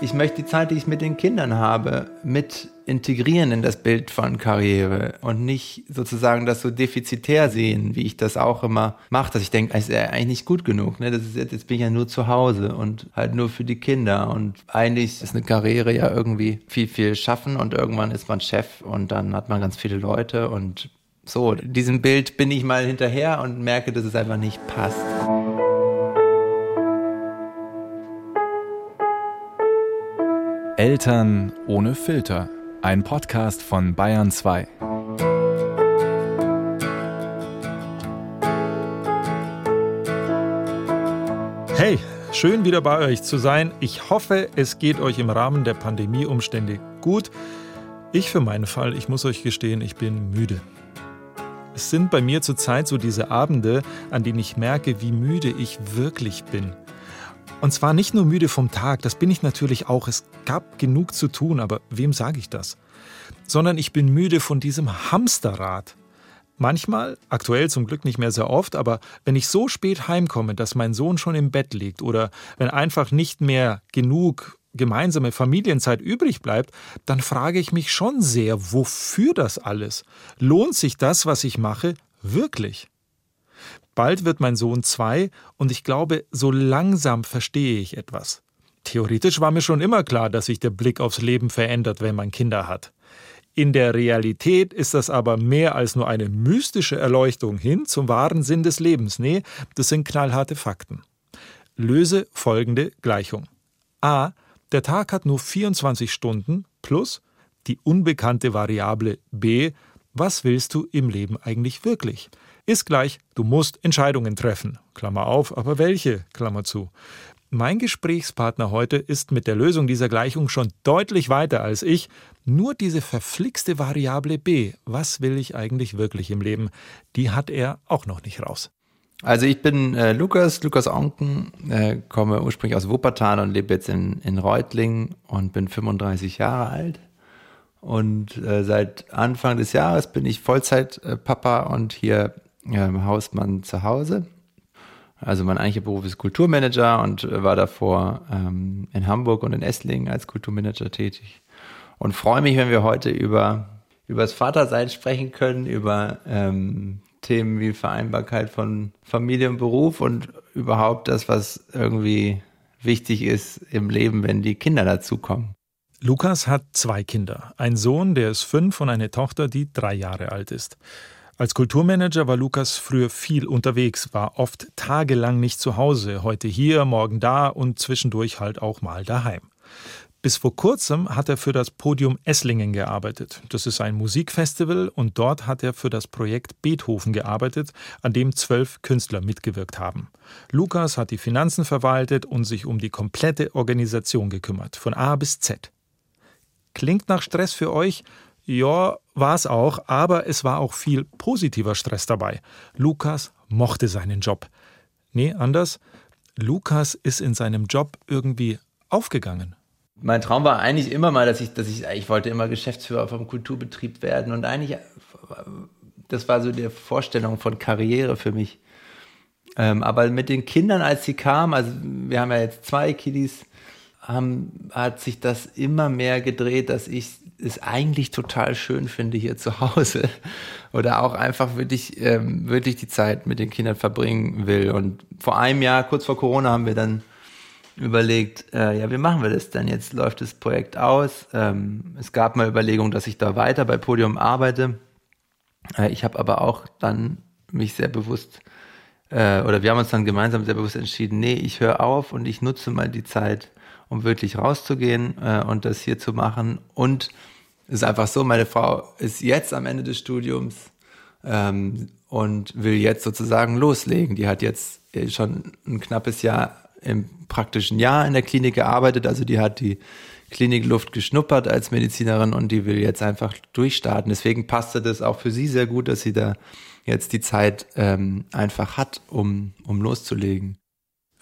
Ich möchte die Zeit, die ich mit den Kindern habe, mit integrieren in das Bild von Karriere und nicht sozusagen das so defizitär sehen, wie ich das auch immer mache, dass ich denke, es ist ja eigentlich nicht gut genug. Ne? Das ist jetzt, jetzt bin ich ja nur zu Hause und halt nur für die Kinder. Und eigentlich ist eine Karriere ja irgendwie viel, viel schaffen und irgendwann ist man Chef und dann hat man ganz viele Leute und so, diesem Bild bin ich mal hinterher und merke, dass es einfach nicht passt. Eltern ohne Filter. Ein Podcast von Bayern 2. Hey, schön wieder bei euch zu sein. Ich hoffe, es geht euch im Rahmen der Pandemieumstände gut. Ich für meinen Fall, ich muss euch gestehen, ich bin müde. Es sind bei mir zurzeit so diese Abende, an denen ich merke, wie müde ich wirklich bin. Und zwar nicht nur müde vom Tag, das bin ich natürlich auch. Es gab genug zu tun, aber wem sage ich das? Sondern ich bin müde von diesem Hamsterrad. Manchmal, aktuell zum Glück nicht mehr sehr oft, aber wenn ich so spät heimkomme, dass mein Sohn schon im Bett liegt oder wenn einfach nicht mehr genug gemeinsame Familienzeit übrig bleibt, dann frage ich mich schon sehr, wofür das alles? Lohnt sich das, was ich mache, wirklich? Bald wird mein Sohn zwei und ich glaube, so langsam verstehe ich etwas. Theoretisch war mir schon immer klar, dass sich der Blick aufs Leben verändert, wenn man Kinder hat. In der Realität ist das aber mehr als nur eine mystische Erleuchtung hin zum wahren Sinn des Lebens. Nee, das sind knallharte Fakten. Löse folgende Gleichung. A. Der Tag hat nur 24 Stunden plus die unbekannte Variable B. Was willst du im Leben eigentlich wirklich? Ist gleich, du musst Entscheidungen treffen. Klammer auf, aber welche? Klammer zu. Mein Gesprächspartner heute ist mit der Lösung dieser Gleichung schon deutlich weiter als ich. Nur diese verflixte Variable b, was will ich eigentlich wirklich im Leben, die hat er auch noch nicht raus. Also ich bin äh, Lukas, Lukas Onken, äh, komme ursprünglich aus Wuppertal und lebe jetzt in, in Reutlingen und bin 35 Jahre alt. Und äh, seit Anfang des Jahres bin ich Vollzeitpapa und hier ähm, Hausmann zu Hause. Also mein eigentlicher Beruf ist Kulturmanager und war davor ähm, in Hamburg und in Esslingen als Kulturmanager tätig. Und freue mich, wenn wir heute über, über das Vatersein sprechen können, über ähm, Themen wie Vereinbarkeit von Familie und Beruf und überhaupt das, was irgendwie wichtig ist im Leben, wenn die Kinder dazukommen. Lukas hat zwei Kinder. Ein Sohn, der ist fünf und eine Tochter, die drei Jahre alt ist. Als Kulturmanager war Lukas früher viel unterwegs, war oft tagelang nicht zu Hause, heute hier, morgen da und zwischendurch halt auch mal daheim. Bis vor kurzem hat er für das Podium Esslingen gearbeitet. Das ist ein Musikfestival und dort hat er für das Projekt Beethoven gearbeitet, an dem zwölf Künstler mitgewirkt haben. Lukas hat die Finanzen verwaltet und sich um die komplette Organisation gekümmert, von A bis Z. Klingt nach Stress für euch? Ja, war es auch, aber es war auch viel positiver Stress dabei. Lukas mochte seinen Job. Nee, anders. Lukas ist in seinem Job irgendwie aufgegangen. Mein Traum war eigentlich immer mal, dass ich, dass ich, ich wollte immer Geschäftsführer vom Kulturbetrieb werden und eigentlich, das war so die Vorstellung von Karriere für mich. Ähm, aber mit den Kindern, als sie kamen, also wir haben ja jetzt zwei Kiddies, haben, hat sich das immer mehr gedreht, dass ich es eigentlich total schön finde hier zu Hause oder auch einfach wirklich, ähm, wirklich die Zeit mit den Kindern verbringen will. Und vor einem Jahr, kurz vor Corona, haben wir dann überlegt, äh, ja, wie machen wir das denn? Jetzt läuft das Projekt aus. Ähm, es gab mal Überlegungen, dass ich da weiter bei Podium arbeite. Äh, ich habe aber auch dann mich sehr bewusst äh, oder wir haben uns dann gemeinsam sehr bewusst entschieden, nee, ich höre auf und ich nutze mal die Zeit, um wirklich rauszugehen äh, und das hier zu machen und es ist einfach so, meine Frau ist jetzt am Ende des Studiums ähm, und will jetzt sozusagen loslegen. Die hat jetzt äh, schon ein knappes Jahr im praktischen Jahr in der Klinik gearbeitet, also die hat die Klinikluft geschnuppert als Medizinerin und die will jetzt einfach durchstarten. Deswegen passte das auch für sie sehr gut, dass sie da jetzt die Zeit ähm, einfach hat, um, um loszulegen.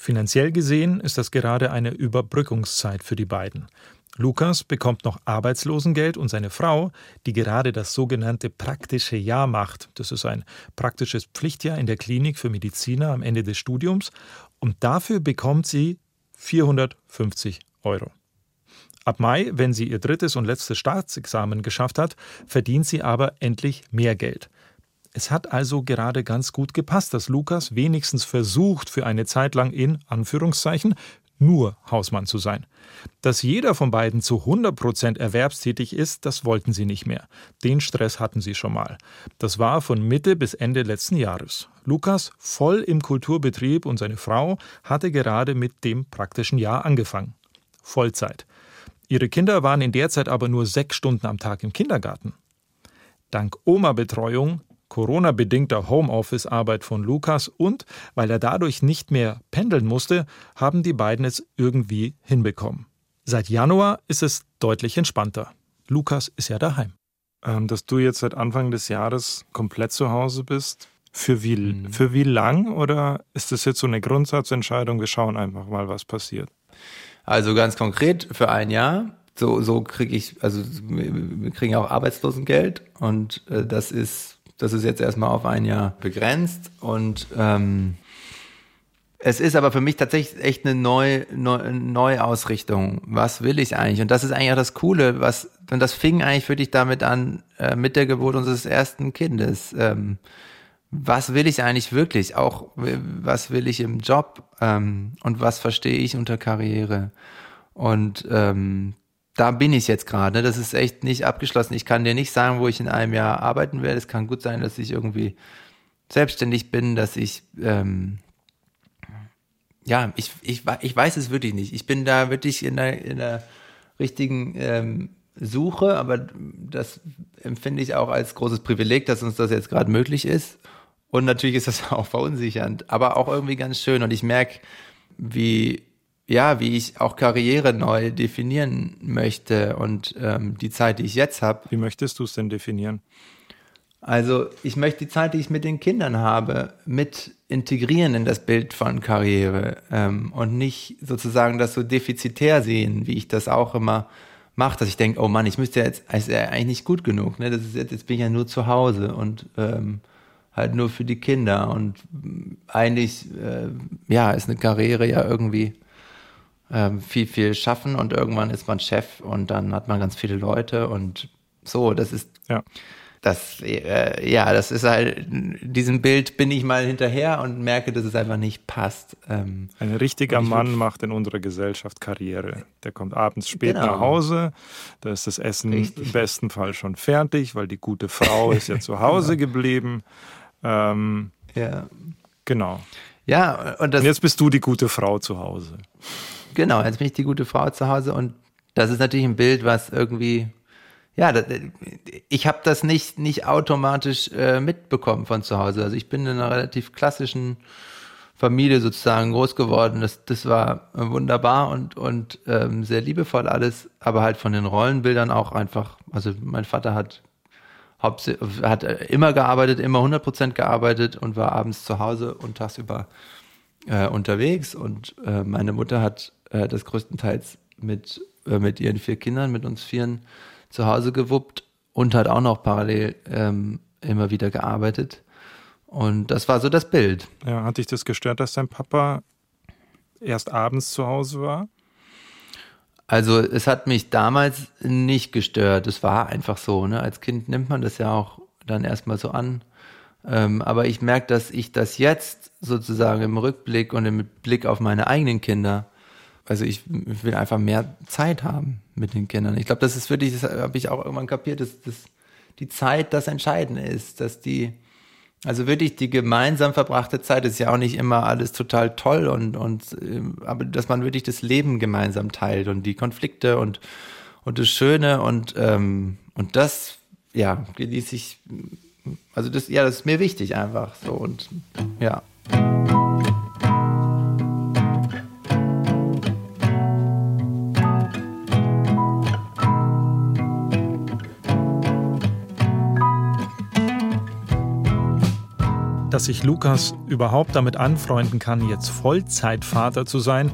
Finanziell gesehen ist das gerade eine Überbrückungszeit für die beiden. Lukas bekommt noch Arbeitslosengeld und seine Frau, die gerade das sogenannte praktische Jahr macht. Das ist ein praktisches Pflichtjahr in der Klinik für Mediziner am Ende des Studiums. Und dafür bekommt sie 450 Euro. Ab Mai, wenn sie ihr drittes und letztes Staatsexamen geschafft hat, verdient sie aber endlich mehr Geld. Es hat also gerade ganz gut gepasst, dass Lukas wenigstens versucht, für eine Zeit lang in Anführungszeichen nur Hausmann zu sein. Dass jeder von beiden zu 100 Prozent erwerbstätig ist, das wollten sie nicht mehr. Den Stress hatten sie schon mal. Das war von Mitte bis Ende letzten Jahres. Lukas voll im Kulturbetrieb und seine Frau hatte gerade mit dem praktischen Jahr angefangen. Vollzeit. Ihre Kinder waren in der Zeit aber nur sechs Stunden am Tag im Kindergarten. Dank Oma-Betreuung Corona-bedingter Homeoffice-Arbeit von Lukas und weil er dadurch nicht mehr pendeln musste, haben die beiden es irgendwie hinbekommen. Seit Januar ist es deutlich entspannter. Lukas ist ja daheim. Ähm, dass du jetzt seit Anfang des Jahres komplett zu Hause bist, für wie, mhm. für wie lang oder ist das jetzt so eine Grundsatzentscheidung, wir schauen einfach mal, was passiert? Also ganz konkret für ein Jahr. So, so kriege ich, also wir kriegen auch Arbeitslosengeld und äh, das ist das ist jetzt erstmal auf ein Jahr begrenzt und ähm, es ist aber für mich tatsächlich echt eine Neu, Neu, Neuausrichtung. Was will ich eigentlich? Und das ist eigentlich auch das Coole, was, und das fing eigentlich für dich damit an, äh, mit der Geburt unseres ersten Kindes. Ähm, was will ich eigentlich wirklich? Auch, was will ich im Job? Ähm, und was verstehe ich unter Karriere? Und ähm, da bin ich jetzt gerade. Das ist echt nicht abgeschlossen. Ich kann dir nicht sagen, wo ich in einem Jahr arbeiten werde. Es kann gut sein, dass ich irgendwie selbstständig bin, dass ich ähm, ja, ich, ich, ich weiß es wirklich nicht. Ich bin da wirklich in der, in der richtigen ähm, Suche, aber das empfinde ich auch als großes Privileg, dass uns das jetzt gerade möglich ist. Und natürlich ist das auch verunsichernd, aber auch irgendwie ganz schön. Und ich merke, wie ja, wie ich auch Karriere neu definieren möchte und ähm, die Zeit, die ich jetzt habe. Wie möchtest du es denn definieren? Also ich möchte die Zeit, die ich mit den Kindern habe, mit integrieren in das Bild von Karriere ähm, und nicht sozusagen das so defizitär sehen, wie ich das auch immer mache, dass ich denke, oh Mann, ich müsste jetzt, ist ja eigentlich nicht gut genug, ne? Das ist jetzt, jetzt bin ich ja nur zu Hause und ähm, halt nur für die Kinder und eigentlich, äh, ja, ist eine Karriere ja irgendwie ähm, viel, viel schaffen und irgendwann ist man Chef und dann hat man ganz viele Leute und so, das ist, ja. das, äh, ja, das ist halt, diesem Bild bin ich mal hinterher und merke, dass es einfach nicht passt. Ähm, Ein richtiger Mann macht in unserer Gesellschaft Karriere. Der kommt abends spät genau. nach Hause, da ist das Essen Richtig. im besten Fall schon fertig, weil die gute Frau ist ja zu Hause genau. geblieben. Ähm, ja. Genau. Ja, und, das, und jetzt bist du die gute Frau zu Hause. Genau, jetzt bin ich die gute Frau zu Hause und das ist natürlich ein Bild, was irgendwie, ja, das, ich habe das nicht, nicht automatisch äh, mitbekommen von zu Hause. Also ich bin in einer relativ klassischen Familie sozusagen groß geworden. Das, das war wunderbar und, und ähm, sehr liebevoll alles, aber halt von den Rollenbildern auch einfach, also mein Vater hat hat immer gearbeitet, immer 100% gearbeitet und war abends zu Hause und tagsüber äh, unterwegs und äh, meine Mutter hat äh, das größtenteils mit, äh, mit ihren vier Kindern, mit uns Vieren zu Hause gewuppt und hat auch noch parallel ähm, immer wieder gearbeitet. Und das war so das Bild. Ja, hat dich das gestört, dass dein Papa erst abends zu Hause war? Also es hat mich damals nicht gestört. Es war einfach so. Ne? Als Kind nimmt man das ja auch dann erstmal so an. Ähm, aber ich merke, dass ich das jetzt sozusagen im Rückblick und im Blick auf meine eigenen Kinder also ich will einfach mehr Zeit haben mit den Kindern. Ich glaube, das ist wirklich, das habe ich auch irgendwann kapiert, dass, dass die Zeit das Entscheidende ist, dass die, also wirklich die gemeinsam verbrachte Zeit ist ja auch nicht immer alles total toll und, und ähm, aber dass man wirklich das Leben gemeinsam teilt und die Konflikte und, und das Schöne und, ähm, und das, ja, genieße ich, also das, ja, das ist mir wichtig einfach so und ja. Dass sich Lukas überhaupt damit anfreunden kann, jetzt Vollzeitvater zu sein.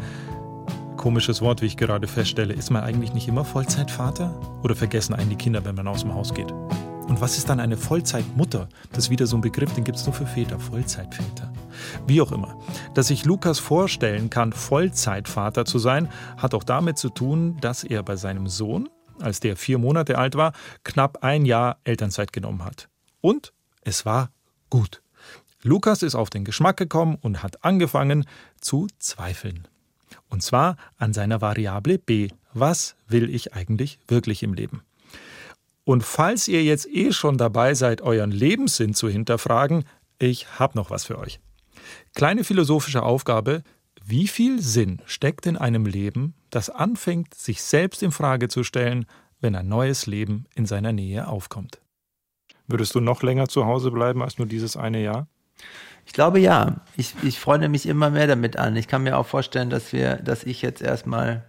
Komisches Wort, wie ich gerade feststelle. Ist man eigentlich nicht immer Vollzeitvater? Oder vergessen einen die Kinder, wenn man aus dem Haus geht? Und was ist dann eine Vollzeitmutter? Das ist wieder so ein Begriff, den gibt es nur für Väter, Vollzeitväter. Wie auch immer. Dass sich Lukas vorstellen kann, Vollzeitvater zu sein, hat auch damit zu tun, dass er bei seinem Sohn, als der vier Monate alt war, knapp ein Jahr Elternzeit genommen hat. Und es war gut. Lukas ist auf den Geschmack gekommen und hat angefangen zu zweifeln. Und zwar an seiner Variable b. Was will ich eigentlich wirklich im Leben? Und falls ihr jetzt eh schon dabei seid, euren Lebenssinn zu hinterfragen, ich habe noch was für euch. Kleine philosophische Aufgabe, wie viel Sinn steckt in einem Leben, das anfängt, sich selbst in Frage zu stellen, wenn ein neues Leben in seiner Nähe aufkommt? Würdest du noch länger zu Hause bleiben als nur dieses eine Jahr? Ich glaube ja. Ich, ich freue mich immer mehr damit an. Ich kann mir auch vorstellen, dass wir, dass ich jetzt erstmal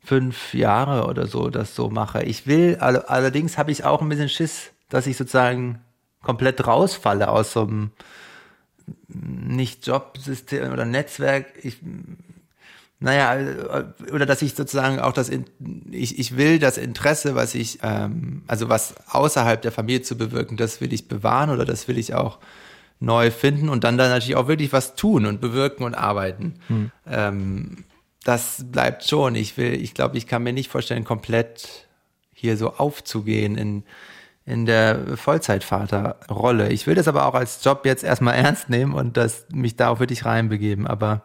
fünf Jahre oder so das so mache. Ich will, allerdings habe ich auch ein bisschen Schiss, dass ich sozusagen komplett rausfalle aus so einem nicht Jobsystem oder Netzwerk. Ich, naja, oder dass ich sozusagen auch das, ich, ich will das Interesse, was ich, ähm, also was außerhalb der Familie zu bewirken, das will ich bewahren oder das will ich auch neu finden und dann dann natürlich auch wirklich was tun und bewirken und arbeiten. Hm. Ähm, das bleibt schon. Ich will, ich glaube, ich kann mir nicht vorstellen, komplett hier so aufzugehen in, in der Vollzeitvaterrolle. Ich will das aber auch als Job jetzt erstmal ernst nehmen und das, mich da auch wirklich reinbegeben. Aber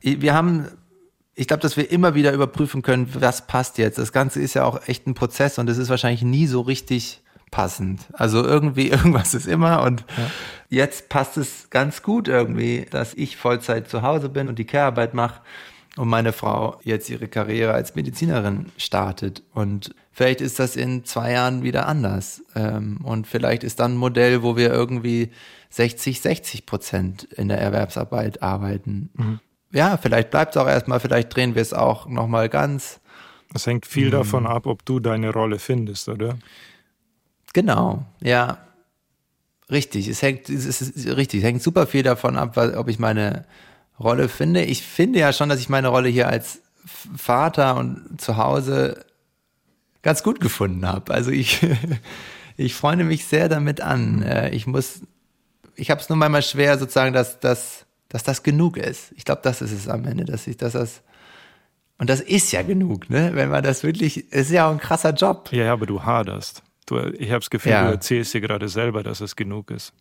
wir haben, ich glaube, dass wir immer wieder überprüfen können, was passt jetzt. Das Ganze ist ja auch echt ein Prozess und es ist wahrscheinlich nie so richtig passend. Also irgendwie, irgendwas ist immer und ja. jetzt passt es ganz gut irgendwie, dass ich Vollzeit zu Hause bin und die Care-Arbeit mache und meine Frau jetzt ihre Karriere als Medizinerin startet. Und vielleicht ist das in zwei Jahren wieder anders. Ähm, und vielleicht ist dann ein Modell, wo wir irgendwie 60, 60 Prozent in der Erwerbsarbeit arbeiten. Mhm. Ja, vielleicht bleibt es auch erstmal, vielleicht drehen wir es auch nochmal ganz. Es hängt viel mhm. davon ab, ob du deine Rolle findest, oder? Genau, ja. Richtig, es hängt, es ist richtig, es hängt super viel davon ab, ob ich meine Rolle finde. Ich finde ja schon, dass ich meine Rolle hier als Vater und zu Hause ganz gut gefunden habe. Also ich, ich freue mich sehr damit an. Äh, ich muss, ich habe es nur manchmal schwer, sozusagen, dass, dass, dass das genug ist. Ich glaube, das ist es am Ende, dass ich, dass das und das ist ja genug, ne? Wenn man das wirklich, es ist ja auch ein krasser Job. Ja, aber du haderst. Du, ich habe das Gefühl, ja. du erzählst dir gerade selber, dass es genug ist.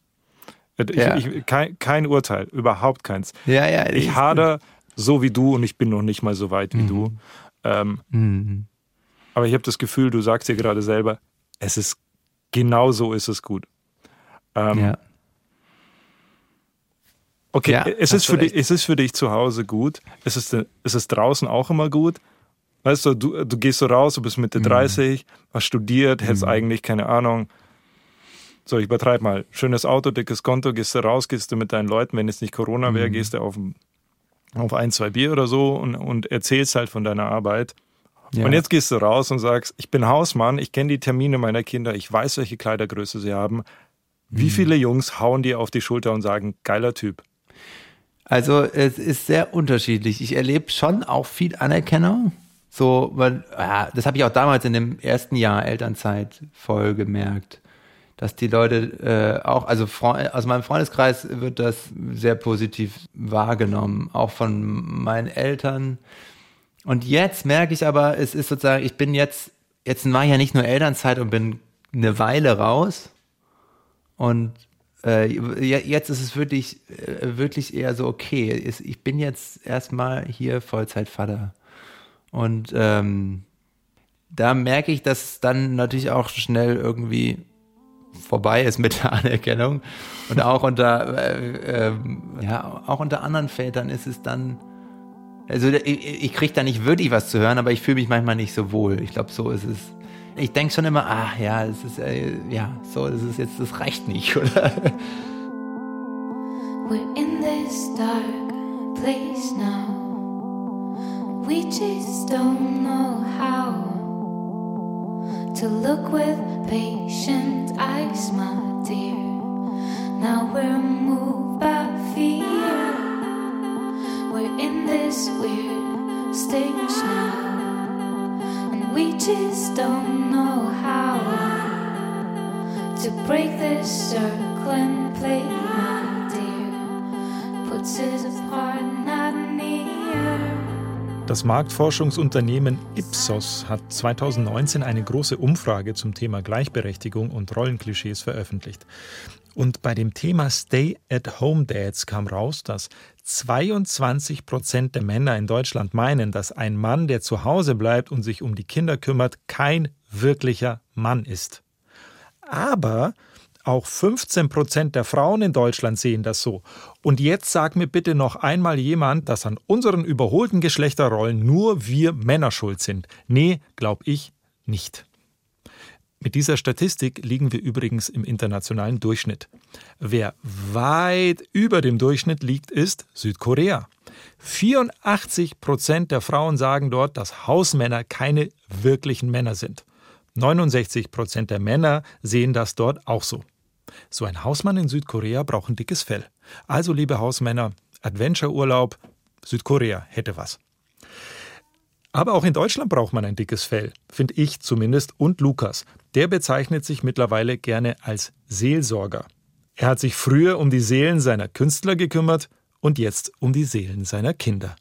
Ich, ja. ich, kein, kein, Urteil, überhaupt keins. Ja, ja, ich hader so wie du und ich bin noch nicht mal so weit wie mhm. du. Ähm, mhm. Aber ich habe das Gefühl, du sagst dir gerade selber, es ist genau so ist es gut. Ähm, ja. Okay, ja, es, ist für dich, es ist für dich zu Hause gut. Es ist, es ist draußen auch immer gut. Weißt du, du, du gehst so raus, du bist Mitte mhm. 30, hast studiert, hättest mhm. eigentlich, keine Ahnung, so, ich übertreibe mal. Schönes Auto, dickes Konto, gehst du raus, gehst du mit deinen Leuten, wenn es nicht Corona wäre, mhm. gehst du auf, auf ein, zwei Bier oder so und, und erzählst halt von deiner Arbeit. Ja. Und jetzt gehst du raus und sagst, ich bin Hausmann, ich kenne die Termine meiner Kinder, ich weiß, welche Kleidergröße sie haben. Wie mhm. viele Jungs hauen dir auf die Schulter und sagen, geiler Typ? Also es ist sehr unterschiedlich. Ich erlebe schon auch viel Anerkennung. So, weil, ja, das habe ich auch damals in dem ersten Jahr Elternzeit voll gemerkt dass die Leute äh, auch, also aus meinem Freundeskreis wird das sehr positiv wahrgenommen, auch von meinen Eltern. Und jetzt merke ich aber, es ist sozusagen, ich bin jetzt, jetzt war ja nicht nur Elternzeit und bin eine Weile raus. Und äh, jetzt ist es wirklich, äh, wirklich eher so, okay, ich bin jetzt erstmal hier Vollzeitvater. Und ähm, da merke ich, dass dann natürlich auch schnell irgendwie vorbei ist mit der Anerkennung. Und auch unter, äh, äh, ja, auch unter anderen Vätern ist es dann, also ich, ich kriege da nicht wirklich was zu hören, aber ich fühle mich manchmal nicht so wohl. Ich glaube, so ist es. Ich denke schon immer, ach ja, es ist, äh, ja, so, das ist jetzt, das reicht nicht, oder? We're in this dark place now. We just don't know how to look with patient eyes, my dear. Now we're moved by fear. We're in this weird stage now, and we just don't know how to break this circle and play, my dear. Das Marktforschungsunternehmen Ipsos hat 2019 eine große Umfrage zum Thema Gleichberechtigung und Rollenklischees veröffentlicht. Und bei dem Thema Stay-at-Home-Dads kam raus, dass 22 Prozent der Männer in Deutschland meinen, dass ein Mann, der zu Hause bleibt und sich um die Kinder kümmert, kein wirklicher Mann ist. Aber auch 15 Prozent der Frauen in Deutschland sehen das so. Und jetzt sag mir bitte noch einmal jemand, dass an unseren überholten Geschlechterrollen nur wir Männer schuld sind. Nee, glaub ich nicht. Mit dieser Statistik liegen wir übrigens im internationalen Durchschnitt. Wer weit über dem Durchschnitt liegt, ist Südkorea. 84 Prozent der Frauen sagen dort, dass Hausmänner keine wirklichen Männer sind. 69 Prozent der Männer sehen das dort auch so. So ein Hausmann in Südkorea braucht ein dickes Fell. Also, liebe Hausmänner, Adventure-Urlaub, Südkorea hätte was. Aber auch in Deutschland braucht man ein dickes Fell, finde ich zumindest. Und Lukas, der bezeichnet sich mittlerweile gerne als Seelsorger. Er hat sich früher um die Seelen seiner Künstler gekümmert und jetzt um die Seelen seiner Kinder.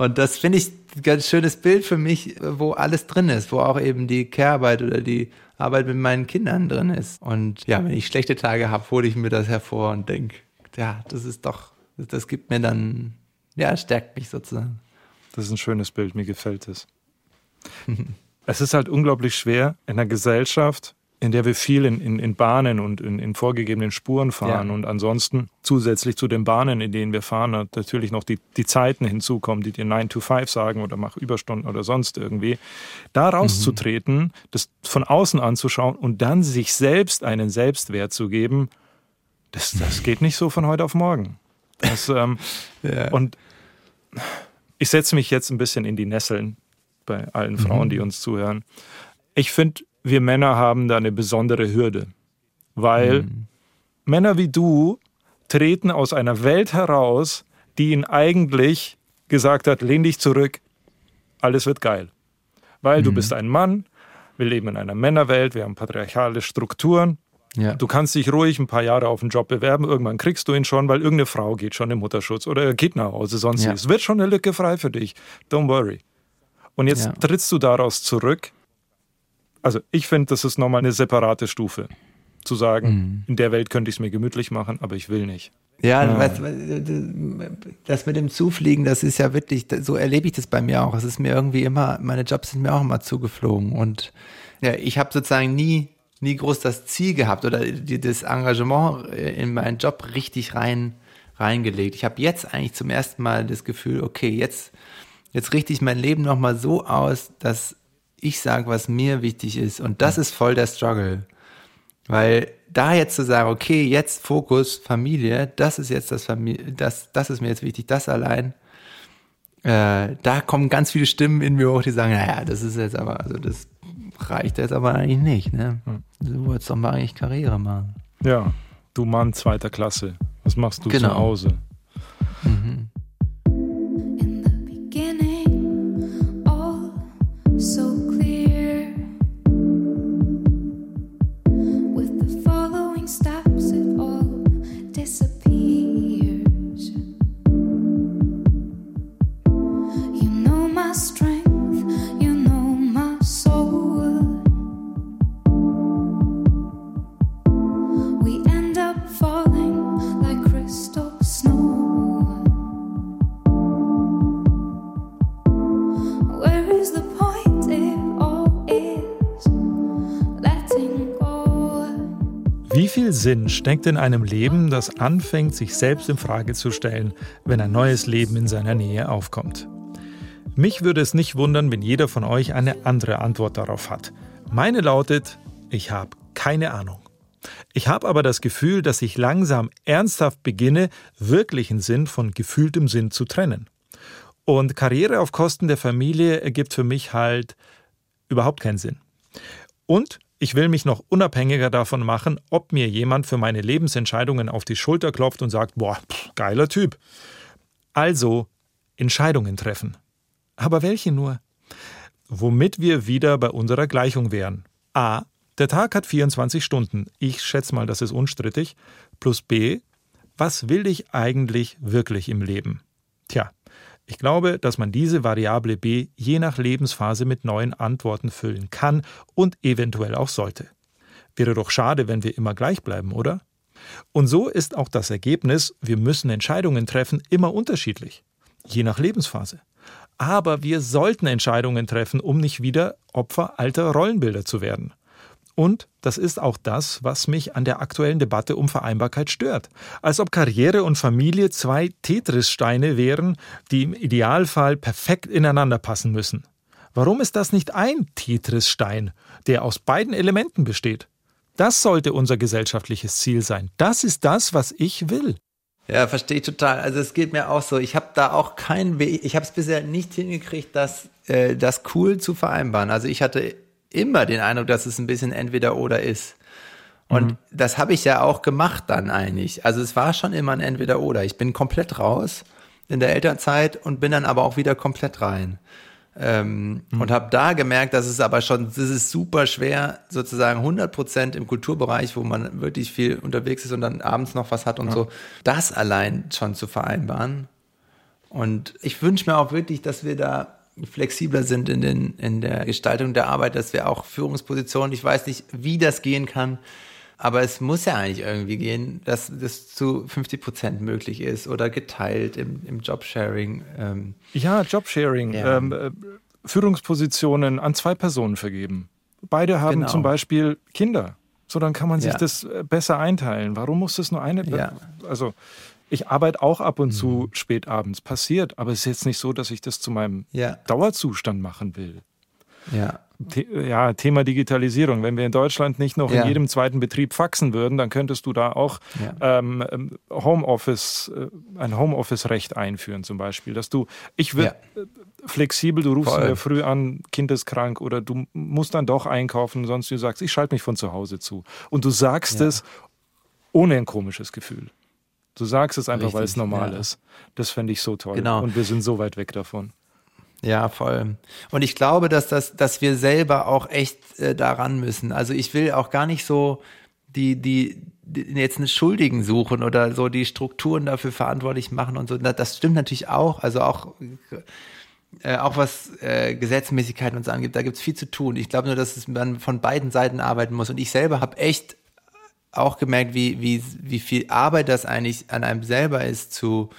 Und das finde ich ein ganz schönes Bild für mich, wo alles drin ist, wo auch eben die Care-Arbeit oder die Arbeit mit meinen Kindern drin ist. Und ja, wenn ich schlechte Tage habe, hole ich mir das hervor und denke, ja, das ist doch, das gibt mir dann, ja, stärkt mich sozusagen. Das ist ein schönes Bild, mir gefällt es. es ist halt unglaublich schwer in einer Gesellschaft, in der wir viel in, in, in Bahnen und in, in, vorgegebenen Spuren fahren ja. und ansonsten zusätzlich zu den Bahnen, in denen wir fahren, natürlich noch die, die Zeiten hinzukommen, die dir 9 to 5 sagen oder mach Überstunden oder sonst irgendwie, da rauszutreten, mhm. das von außen anzuschauen und dann sich selbst einen Selbstwert zu geben, das, das geht nicht so von heute auf morgen. Das, ähm, ja. Und ich setze mich jetzt ein bisschen in die Nesseln bei allen Frauen, mhm. die uns zuhören. Ich finde, wir Männer haben da eine besondere Hürde, weil mhm. Männer wie du treten aus einer Welt heraus, die ihnen eigentlich gesagt hat, lehn dich zurück, alles wird geil. Weil mhm. du bist ein Mann, wir leben in einer Männerwelt, wir haben patriarchale Strukturen. Ja. Du kannst dich ruhig ein paar Jahre auf den Job bewerben, irgendwann kriegst du ihn schon, weil irgendeine Frau geht schon im Mutterschutz oder geht nach Hause, sonst ja. es wird schon eine Lücke frei für dich. Don't worry. Und jetzt ja. trittst du daraus zurück also ich finde, das ist nochmal eine separate Stufe. Zu sagen, mhm. in der Welt könnte ich es mir gemütlich machen, aber ich will nicht. Ja, ja. Weißt, das mit dem Zufliegen, das ist ja wirklich, so erlebe ich das bei mir auch. Es ist mir irgendwie immer, meine Jobs sind mir auch immer zugeflogen. Und ja, ich habe sozusagen nie, nie groß das Ziel gehabt oder das Engagement in meinen Job richtig rein, reingelegt. Ich habe jetzt eigentlich zum ersten Mal das Gefühl, okay, jetzt, jetzt richte ich mein Leben nochmal so aus, dass ich sage, was mir wichtig ist. Und das ist voll der Struggle. Weil da jetzt zu sagen, okay, jetzt Fokus, Familie, das ist jetzt das Familie, das, das ist mir jetzt wichtig, das allein. Äh, da kommen ganz viele Stimmen in mir hoch, die sagen, naja, das ist jetzt aber, also das reicht jetzt aber eigentlich nicht, ne? Du wolltest doch mal eigentlich Karriere machen. Ja, du Mann zweiter Klasse. Was machst du genau. zu Hause? Sinn steckt in einem Leben, das anfängt, sich selbst in Frage zu stellen, wenn ein neues Leben in seiner Nähe aufkommt? Mich würde es nicht wundern, wenn jeder von euch eine andere Antwort darauf hat. Meine lautet, ich habe keine Ahnung. Ich habe aber das Gefühl, dass ich langsam ernsthaft beginne, wirklichen Sinn von gefühltem Sinn zu trennen. Und Karriere auf Kosten der Familie ergibt für mich halt überhaupt keinen Sinn. Und ich will mich noch unabhängiger davon machen, ob mir jemand für meine Lebensentscheidungen auf die Schulter klopft und sagt, boah, pff, geiler Typ. Also Entscheidungen treffen. Aber welche nur? Womit wir wieder bei unserer Gleichung wären. A. Der Tag hat 24 Stunden. Ich schätze mal, das ist unstrittig. Plus B. was will ich eigentlich wirklich im Leben? Tja, ich glaube, dass man diese Variable b je nach Lebensphase mit neuen Antworten füllen kann und eventuell auch sollte. Wäre doch schade, wenn wir immer gleich bleiben, oder? Und so ist auch das Ergebnis, wir müssen Entscheidungen treffen, immer unterschiedlich, je nach Lebensphase. Aber wir sollten Entscheidungen treffen, um nicht wieder Opfer alter Rollenbilder zu werden. Und das ist auch das, was mich an der aktuellen Debatte um Vereinbarkeit stört. Als ob Karriere und Familie zwei Tetris-Steine wären, die im Idealfall perfekt ineinander passen müssen. Warum ist das nicht ein Tetris-Stein, der aus beiden Elementen besteht? Das sollte unser gesellschaftliches Ziel sein. Das ist das, was ich will. Ja, verstehe ich total. Also es geht mir auch so. Ich habe da auch keinen Weg. Ich habe es bisher nicht hingekriegt, das, äh, das cool zu vereinbaren. Also ich hatte immer den Eindruck, dass es ein bisschen entweder oder ist. Und mhm. das habe ich ja auch gemacht dann eigentlich. Also es war schon immer ein entweder oder. Ich bin komplett raus in der Elternzeit und bin dann aber auch wieder komplett rein. Ähm, mhm. Und habe da gemerkt, dass es aber schon, es ist super schwer, sozusagen 100 Prozent im Kulturbereich, wo man wirklich viel unterwegs ist und dann abends noch was hat und ja. so, das allein schon zu vereinbaren. Und ich wünsche mir auch wirklich, dass wir da flexibler sind in, den, in der Gestaltung der Arbeit, dass wir auch Führungspositionen, ich weiß nicht, wie das gehen kann, aber es muss ja eigentlich irgendwie gehen, dass das zu 50 Prozent möglich ist oder geteilt im, im Jobsharing. Ähm. Ja, Jobsharing. Ja. Ähm, äh, Führungspositionen an zwei Personen vergeben. Beide haben genau. zum Beispiel Kinder. So, dann kann man sich ja. das äh, besser einteilen. Warum muss das nur eine? Ja. Also, ich arbeite auch ab und mhm. zu spät abends. Passiert. Aber es ist jetzt nicht so, dass ich das zu meinem ja. Dauerzustand machen will. Ja. The ja, Thema Digitalisierung. Wenn wir in Deutschland nicht noch ja. in jedem zweiten Betrieb faxen würden, dann könntest du da auch ja. ähm, ähm Homeoffice, äh, ein Homeoffice-Recht einführen, zum Beispiel. Dass du, ich würde ja. Äh, flexibel, du rufst mir früh an, Kind ist krank oder du musst dann doch einkaufen, sonst du sagst, ich schalte mich von zu Hause zu. Und du sagst es ohne ein komisches Gefühl. Du sagst es einfach, Richtig, weil es normal ist. Das fände ich so toll. Genau. Und wir sind so weit weg davon. Ja, voll. Und ich glaube, dass das, dass wir selber auch echt äh, daran müssen. Also ich will auch gar nicht so die, die, die jetzt einen Schuldigen suchen oder so die Strukturen dafür verantwortlich machen und so. Das stimmt natürlich auch. Also auch, äh, auch was äh, Gesetzmäßigkeiten und so angibt, da gibt's viel zu tun. Ich glaube nur, dass man von beiden Seiten arbeiten muss. Und ich selber habe echt auch gemerkt, wie, wie, wie viel Arbeit das eigentlich an einem selber ist, zu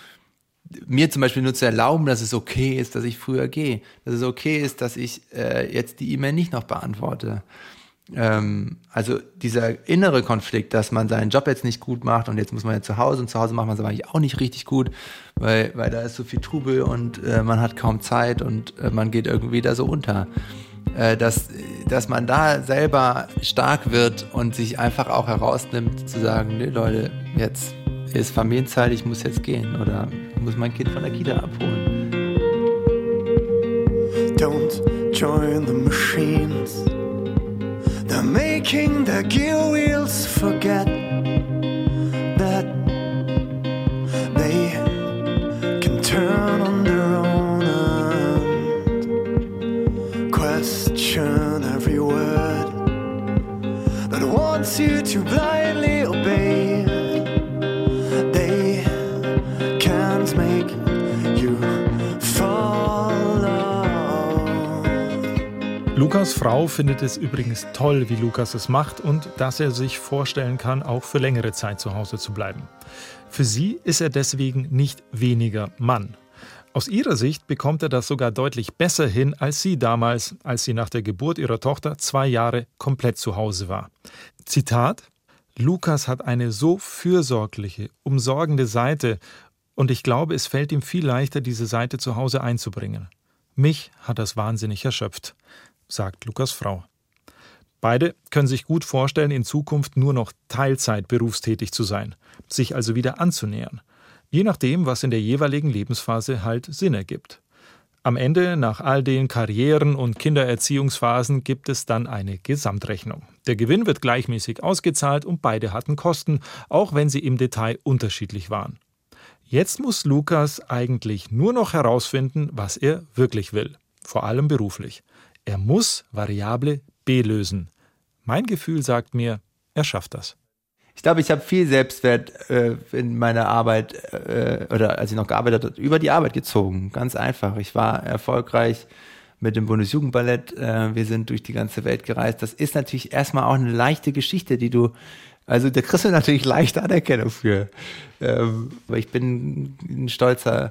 mir zum Beispiel nur zu erlauben, dass es okay ist, dass ich früher gehe, dass es okay ist, dass ich äh, jetzt die E-Mail nicht noch beantworte. Ähm, also dieser innere Konflikt, dass man seinen Job jetzt nicht gut macht und jetzt muss man ja zu Hause und zu Hause macht man es aber eigentlich auch nicht richtig gut, weil, weil da ist so viel Trubel und äh, man hat kaum Zeit und äh, man geht irgendwie da so unter. Äh, dass, dass man da selber stark wird und sich einfach auch herausnimmt zu sagen, nee Leute, jetzt ist Familienzeit, ich muss jetzt gehen oder muss mein Kind von der Kita abholen. Don't join the machines. They're making their gear wheels forget that wants you to blindly obey. Lukas Frau findet es übrigens toll, wie Lukas es macht und dass er sich vorstellen kann, auch für längere Zeit zu Hause zu bleiben. Für sie ist er deswegen nicht weniger Mann. Aus ihrer Sicht bekommt er das sogar deutlich besser hin als sie damals, als sie nach der Geburt ihrer Tochter zwei Jahre komplett zu Hause war. Zitat Lukas hat eine so fürsorgliche, umsorgende Seite, und ich glaube, es fällt ihm viel leichter, diese Seite zu Hause einzubringen. Mich hat das wahnsinnig erschöpft sagt Lukas Frau. Beide können sich gut vorstellen, in Zukunft nur noch Teilzeit berufstätig zu sein, sich also wieder anzunähern, je nachdem, was in der jeweiligen Lebensphase halt Sinn ergibt. Am Ende, nach all den Karrieren und Kindererziehungsphasen, gibt es dann eine Gesamtrechnung. Der Gewinn wird gleichmäßig ausgezahlt und beide hatten Kosten, auch wenn sie im Detail unterschiedlich waren. Jetzt muss Lukas eigentlich nur noch herausfinden, was er wirklich will, vor allem beruflich. Er muss Variable B lösen. Mein Gefühl sagt mir, er schafft das. Ich glaube, ich habe viel Selbstwert äh, in meiner Arbeit äh, oder als ich noch gearbeitet habe, über die Arbeit gezogen. Ganz einfach. Ich war erfolgreich mit dem Bundesjugendballett. Äh, wir sind durch die ganze Welt gereist. Das ist natürlich erstmal auch eine leichte Geschichte, die du, also da kriegst du natürlich leichte Anerkennung für. Ähm, aber ich bin ein stolzer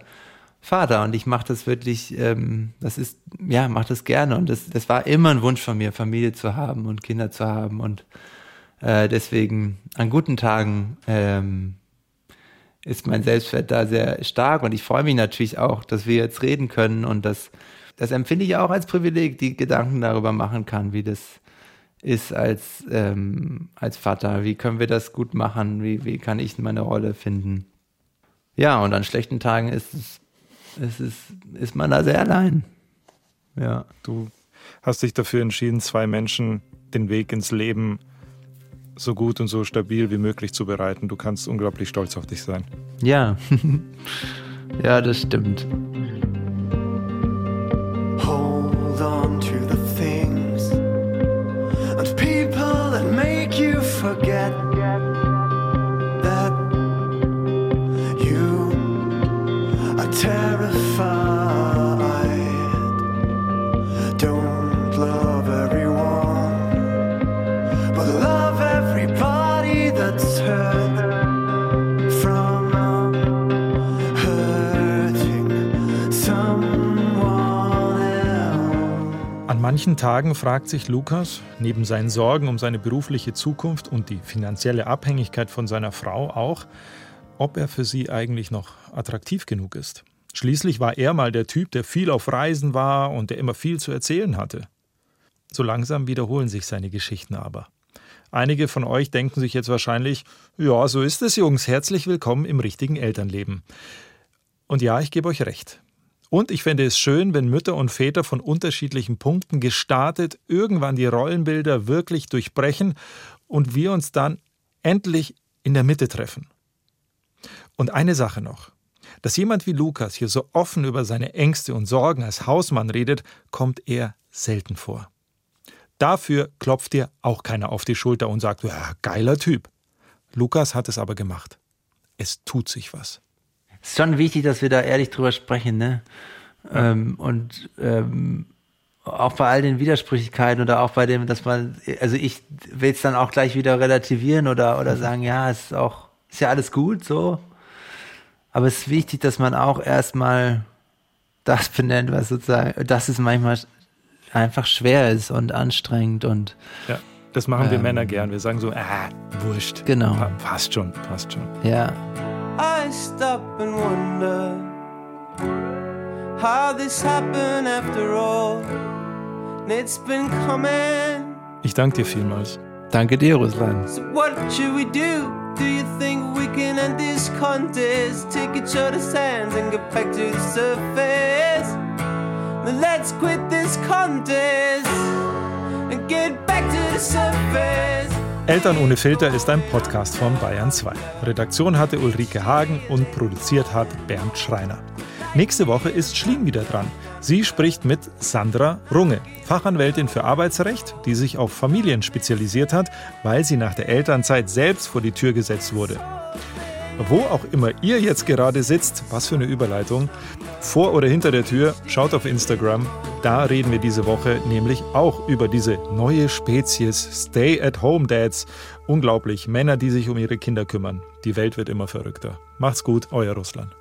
Vater und ich mache das wirklich, ähm, das ist, ja, mache das gerne und das, das war immer ein Wunsch von mir, Familie zu haben und Kinder zu haben und äh, deswegen an guten Tagen ähm, ist mein Selbstwert da sehr stark und ich freue mich natürlich auch, dass wir jetzt reden können und das, das empfinde ich auch als Privileg, die Gedanken darüber machen kann, wie das ist als, ähm, als Vater, wie können wir das gut machen, wie, wie kann ich meine Rolle finden. Ja, und an schlechten Tagen ist es, ist, ist man da sehr allein. Ja. Du hast dich dafür entschieden, zwei Menschen den Weg ins Leben so gut und so stabil wie möglich zu bereiten. Du kannst unglaublich stolz auf dich sein. Ja, ja, das stimmt. Manchen Tagen fragt sich Lukas, neben seinen Sorgen um seine berufliche Zukunft und die finanzielle Abhängigkeit von seiner Frau auch, ob er für sie eigentlich noch attraktiv genug ist. Schließlich war er mal der Typ, der viel auf Reisen war und der immer viel zu erzählen hatte. So langsam wiederholen sich seine Geschichten aber. Einige von euch denken sich jetzt wahrscheinlich, ja, so ist es, Jungs, herzlich willkommen im richtigen Elternleben. Und ja, ich gebe euch recht. Und ich fände es schön, wenn Mütter und Väter von unterschiedlichen Punkten gestartet irgendwann die Rollenbilder wirklich durchbrechen und wir uns dann endlich in der Mitte treffen. Und eine Sache noch. Dass jemand wie Lukas hier so offen über seine Ängste und Sorgen als Hausmann redet, kommt eher selten vor. Dafür klopft dir auch keiner auf die Schulter und sagt, ja, geiler Typ. Lukas hat es aber gemacht. Es tut sich was. Es ist schon wichtig, dass wir da ehrlich drüber sprechen, ne? Ähm, und ähm, auch bei all den Widersprüchlichkeiten oder auch bei dem, dass man, also ich will es dann auch gleich wieder relativieren oder, oder sagen, ja, es ist auch, ist ja alles gut, so. Aber es ist wichtig, dass man auch erstmal das benennt, was sozusagen, dass es manchmal einfach schwer ist und anstrengend und Ja, das machen wir Ähm. Männer gern. Wir sagen so, ah, wurscht. Genau. Pa passt schon, passt schon. ja. I stop and wonder how this happened after all. And it's been coming. Ich danke dir vielmals. Danke dir, Ruslan. So what should we do? Do you think we can end this contest? Take each other's hands and get back to the surface. Then let's quit this contest and get back to the surface. Eltern ohne Filter ist ein Podcast von Bayern 2. Redaktion hatte Ulrike Hagen und produziert hat Bernd Schreiner. Nächste Woche ist Schlien wieder dran. Sie spricht mit Sandra Runge, Fachanwältin für Arbeitsrecht, die sich auf Familien spezialisiert hat, weil sie nach der Elternzeit selbst vor die Tür gesetzt wurde. Wo auch immer ihr jetzt gerade sitzt, was für eine Überleitung, vor oder hinter der Tür, schaut auf Instagram. Da reden wir diese Woche nämlich auch über diese neue Spezies Stay-at-Home-Dads. Unglaublich, Männer, die sich um ihre Kinder kümmern. Die Welt wird immer verrückter. Macht's gut, euer Russland.